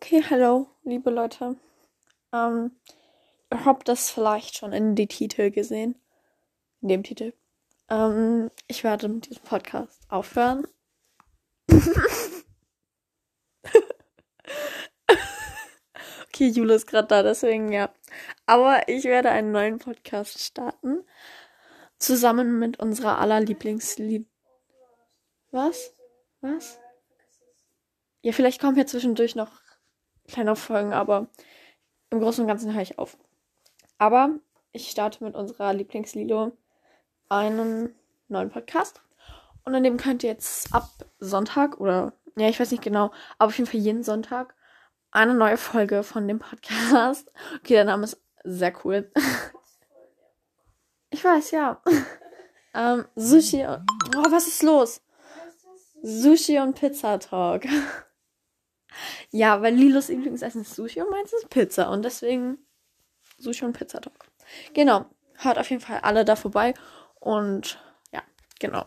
Okay, hallo, liebe Leute. Ähm, ihr habt das vielleicht schon in den Titel gesehen. In dem Titel. Ähm, ich werde mit diesem Podcast aufhören. okay, Jule ist gerade da, deswegen ja. Aber ich werde einen neuen Podcast starten. Zusammen mit unserer aller Lieblingslied. Was? Was? Ja, vielleicht kommen hier zwischendurch noch kleine Folgen, aber im Großen und Ganzen höre ich auf. Aber ich starte mit unserer Lieblingslilo einen neuen Podcast. Und in dem könnt ihr jetzt ab Sonntag oder, ja, ich weiß nicht genau, aber auf jeden Fall jeden Sonntag eine neue Folge von dem Podcast. Okay, der Name ist sehr cool. Ich weiß, ja. ähm, Sushi. Und, oh, was ist los? Sushi und Pizza Talk. ja, weil Lilos Lieblingsessen ist Sushi und meins ist Pizza. Und deswegen Sushi und Pizza Talk. Genau. Hört auf jeden Fall alle da vorbei. Und ja, genau.